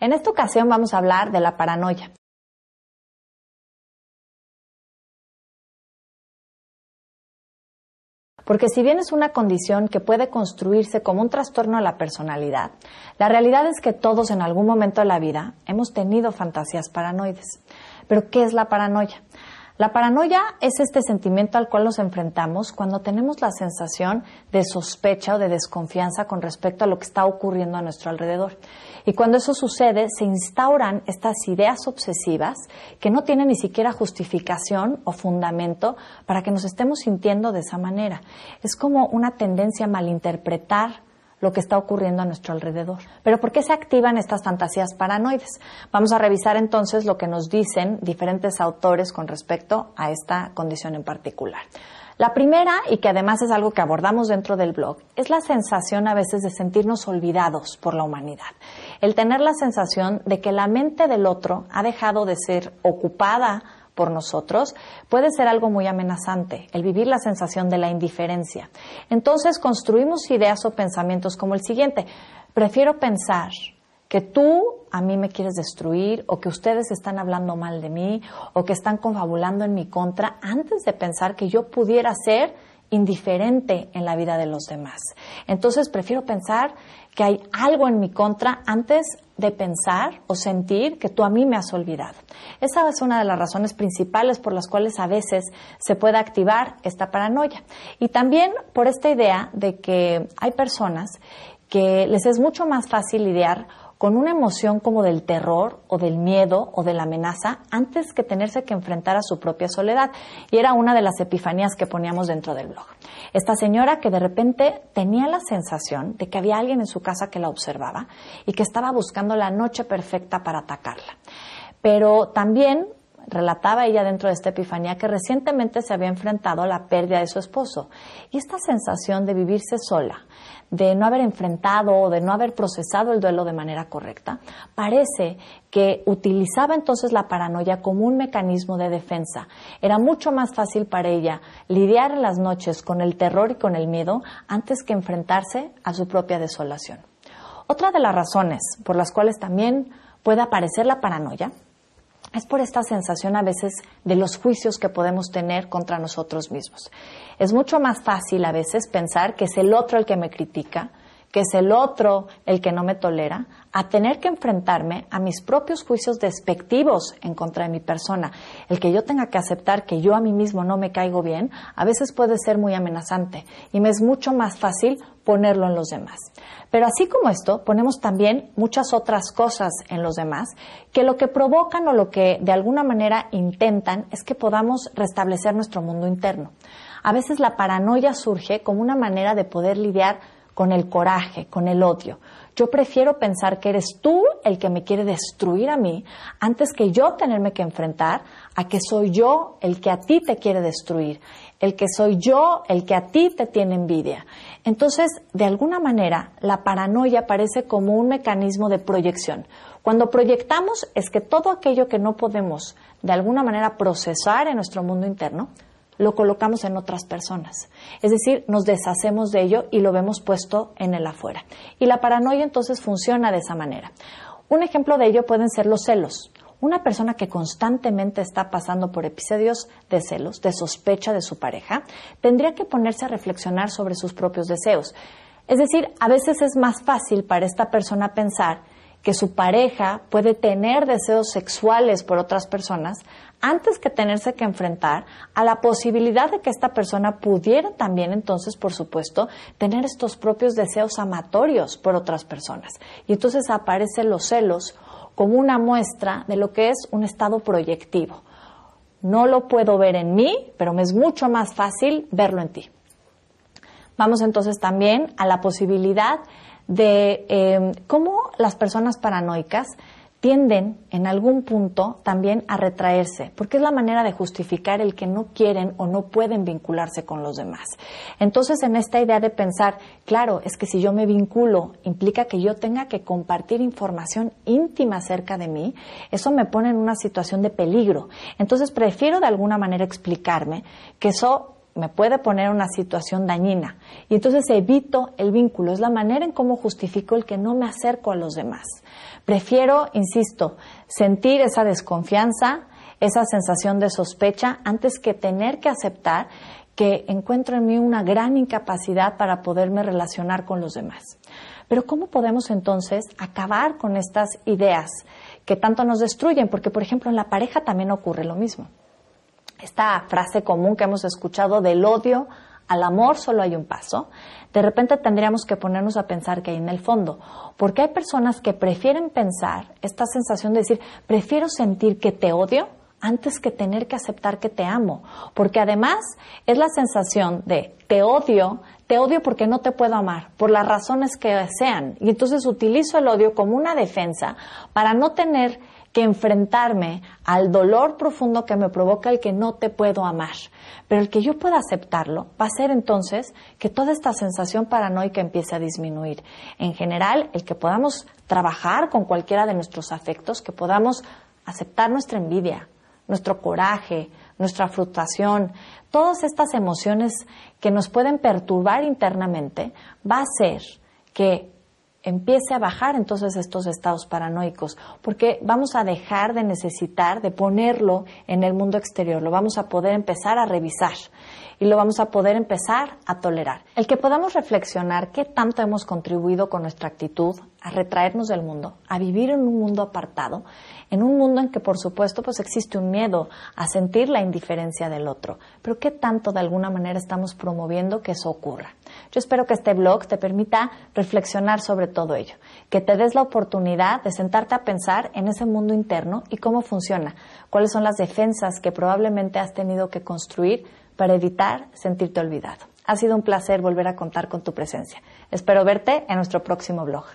En esta ocasión vamos a hablar de la paranoia. Porque si bien es una condición que puede construirse como un trastorno a la personalidad, la realidad es que todos en algún momento de la vida hemos tenido fantasías paranoides. Pero ¿qué es la paranoia? La paranoia es este sentimiento al cual nos enfrentamos cuando tenemos la sensación de sospecha o de desconfianza con respecto a lo que está ocurriendo a nuestro alrededor. Y cuando eso sucede, se instauran estas ideas obsesivas que no tienen ni siquiera justificación o fundamento para que nos estemos sintiendo de esa manera. Es como una tendencia a malinterpretar lo que está ocurriendo a nuestro alrededor. Pero ¿por qué se activan estas fantasías paranoides? Vamos a revisar entonces lo que nos dicen diferentes autores con respecto a esta condición en particular. La primera, y que además es algo que abordamos dentro del blog, es la sensación a veces de sentirnos olvidados por la humanidad. El tener la sensación de que la mente del otro ha dejado de ser ocupada por nosotros, puede ser algo muy amenazante, el vivir la sensación de la indiferencia. Entonces construimos ideas o pensamientos como el siguiente, prefiero pensar que tú a mí me quieres destruir o que ustedes están hablando mal de mí o que están confabulando en mi contra antes de pensar que yo pudiera ser indiferente en la vida de los demás. Entonces prefiero pensar que hay algo en mi contra antes de pensar o sentir que tú a mí me has olvidado. Esa es una de las razones principales por las cuales a veces se puede activar esta paranoia. Y también por esta idea de que hay personas que les es mucho más fácil lidiar con una emoción como del terror o del miedo o de la amenaza antes que tenerse que enfrentar a su propia soledad. Y era una de las epifanías que poníamos dentro del blog. Esta señora que de repente tenía la sensación de que había alguien en su casa que la observaba y que estaba buscando la noche perfecta para atacarla. Pero también relataba ella dentro de esta epifanía que recientemente se había enfrentado a la pérdida de su esposo. Y esta sensación de vivirse sola, de no haber enfrentado o de no haber procesado el duelo de manera correcta, parece que utilizaba entonces la paranoia como un mecanismo de defensa. Era mucho más fácil para ella lidiar en las noches con el terror y con el miedo antes que enfrentarse a su propia desolación. Otra de las razones por las cuales también puede aparecer la paranoia es por esta sensación a veces de los juicios que podemos tener contra nosotros mismos. Es mucho más fácil a veces pensar que es el otro el que me critica, que es el otro el que no me tolera, a tener que enfrentarme a mis propios juicios despectivos en contra de mi persona. El que yo tenga que aceptar que yo a mí mismo no me caigo bien, a veces puede ser muy amenazante y me es mucho más fácil ponerlo en los demás. Pero así como esto, ponemos también muchas otras cosas en los demás que lo que provocan o lo que de alguna manera intentan es que podamos restablecer nuestro mundo interno. A veces la paranoia surge como una manera de poder lidiar con el coraje, con el odio. Yo prefiero pensar que eres tú el que me quiere destruir a mí antes que yo tenerme que enfrentar a que soy yo el que a ti te quiere destruir, el que soy yo el que a ti te tiene envidia. Entonces, de alguna manera, la paranoia parece como un mecanismo de proyección. Cuando proyectamos es que todo aquello que no podemos de alguna manera procesar en nuestro mundo interno, lo colocamos en otras personas. Es decir, nos deshacemos de ello y lo vemos puesto en el afuera. Y la paranoia entonces funciona de esa manera. Un ejemplo de ello pueden ser los celos. Una persona que constantemente está pasando por episodios de celos, de sospecha de su pareja, tendría que ponerse a reflexionar sobre sus propios deseos. Es decir, a veces es más fácil para esta persona pensar que su pareja puede tener deseos sexuales por otras personas antes que tenerse que enfrentar a la posibilidad de que esta persona pudiera también entonces, por supuesto, tener estos propios deseos amatorios por otras personas. Y entonces aparecen los celos como una muestra de lo que es un estado proyectivo. No lo puedo ver en mí, pero me es mucho más fácil verlo en ti. Vamos entonces también a la posibilidad de eh, cómo las personas paranoicas tienden en algún punto también a retraerse, porque es la manera de justificar el que no quieren o no pueden vincularse con los demás. Entonces, en esta idea de pensar, claro, es que si yo me vinculo, implica que yo tenga que compartir información íntima acerca de mí, eso me pone en una situación de peligro. Entonces, prefiero de alguna manera explicarme que eso me puede poner una situación dañina y entonces evito el vínculo. Es la manera en cómo justifico el que no me acerco a los demás. Prefiero, insisto, sentir esa desconfianza, esa sensación de sospecha antes que tener que aceptar que encuentro en mí una gran incapacidad para poderme relacionar con los demás. Pero ¿cómo podemos entonces acabar con estas ideas que tanto nos destruyen? Porque, por ejemplo, en la pareja también ocurre lo mismo. Esta frase común que hemos escuchado del odio al amor solo hay un paso, de repente tendríamos que ponernos a pensar que hay en el fondo, porque hay personas que prefieren pensar esta sensación de decir, prefiero sentir que te odio antes que tener que aceptar que te amo, porque además es la sensación de te odio, te odio porque no te puedo amar, por las razones que sean, y entonces utilizo el odio como una defensa para no tener que enfrentarme al dolor profundo que me provoca el que no te puedo amar. Pero el que yo pueda aceptarlo va a ser entonces que toda esta sensación paranoica empiece a disminuir. En general, el que podamos trabajar con cualquiera de nuestros afectos, que podamos aceptar nuestra envidia, nuestro coraje, nuestra frustración, todas estas emociones que nos pueden perturbar internamente, va a ser que empiece a bajar entonces estos estados paranoicos, porque vamos a dejar de necesitar de ponerlo en el mundo exterior, lo vamos a poder empezar a revisar y lo vamos a poder empezar a tolerar. El que podamos reflexionar qué tanto hemos contribuido con nuestra actitud a retraernos del mundo, a vivir en un mundo apartado, en un mundo en que por supuesto pues existe un miedo a sentir la indiferencia del otro, pero qué tanto de alguna manera estamos promoviendo que eso ocurra. Yo espero que este blog te permita reflexionar sobre todo ello, que te des la oportunidad de sentarte a pensar en ese mundo interno y cómo funciona, cuáles son las defensas que probablemente has tenido que construir para evitar sentirte olvidado. Ha sido un placer volver a contar con tu presencia. Espero verte en nuestro próximo blog.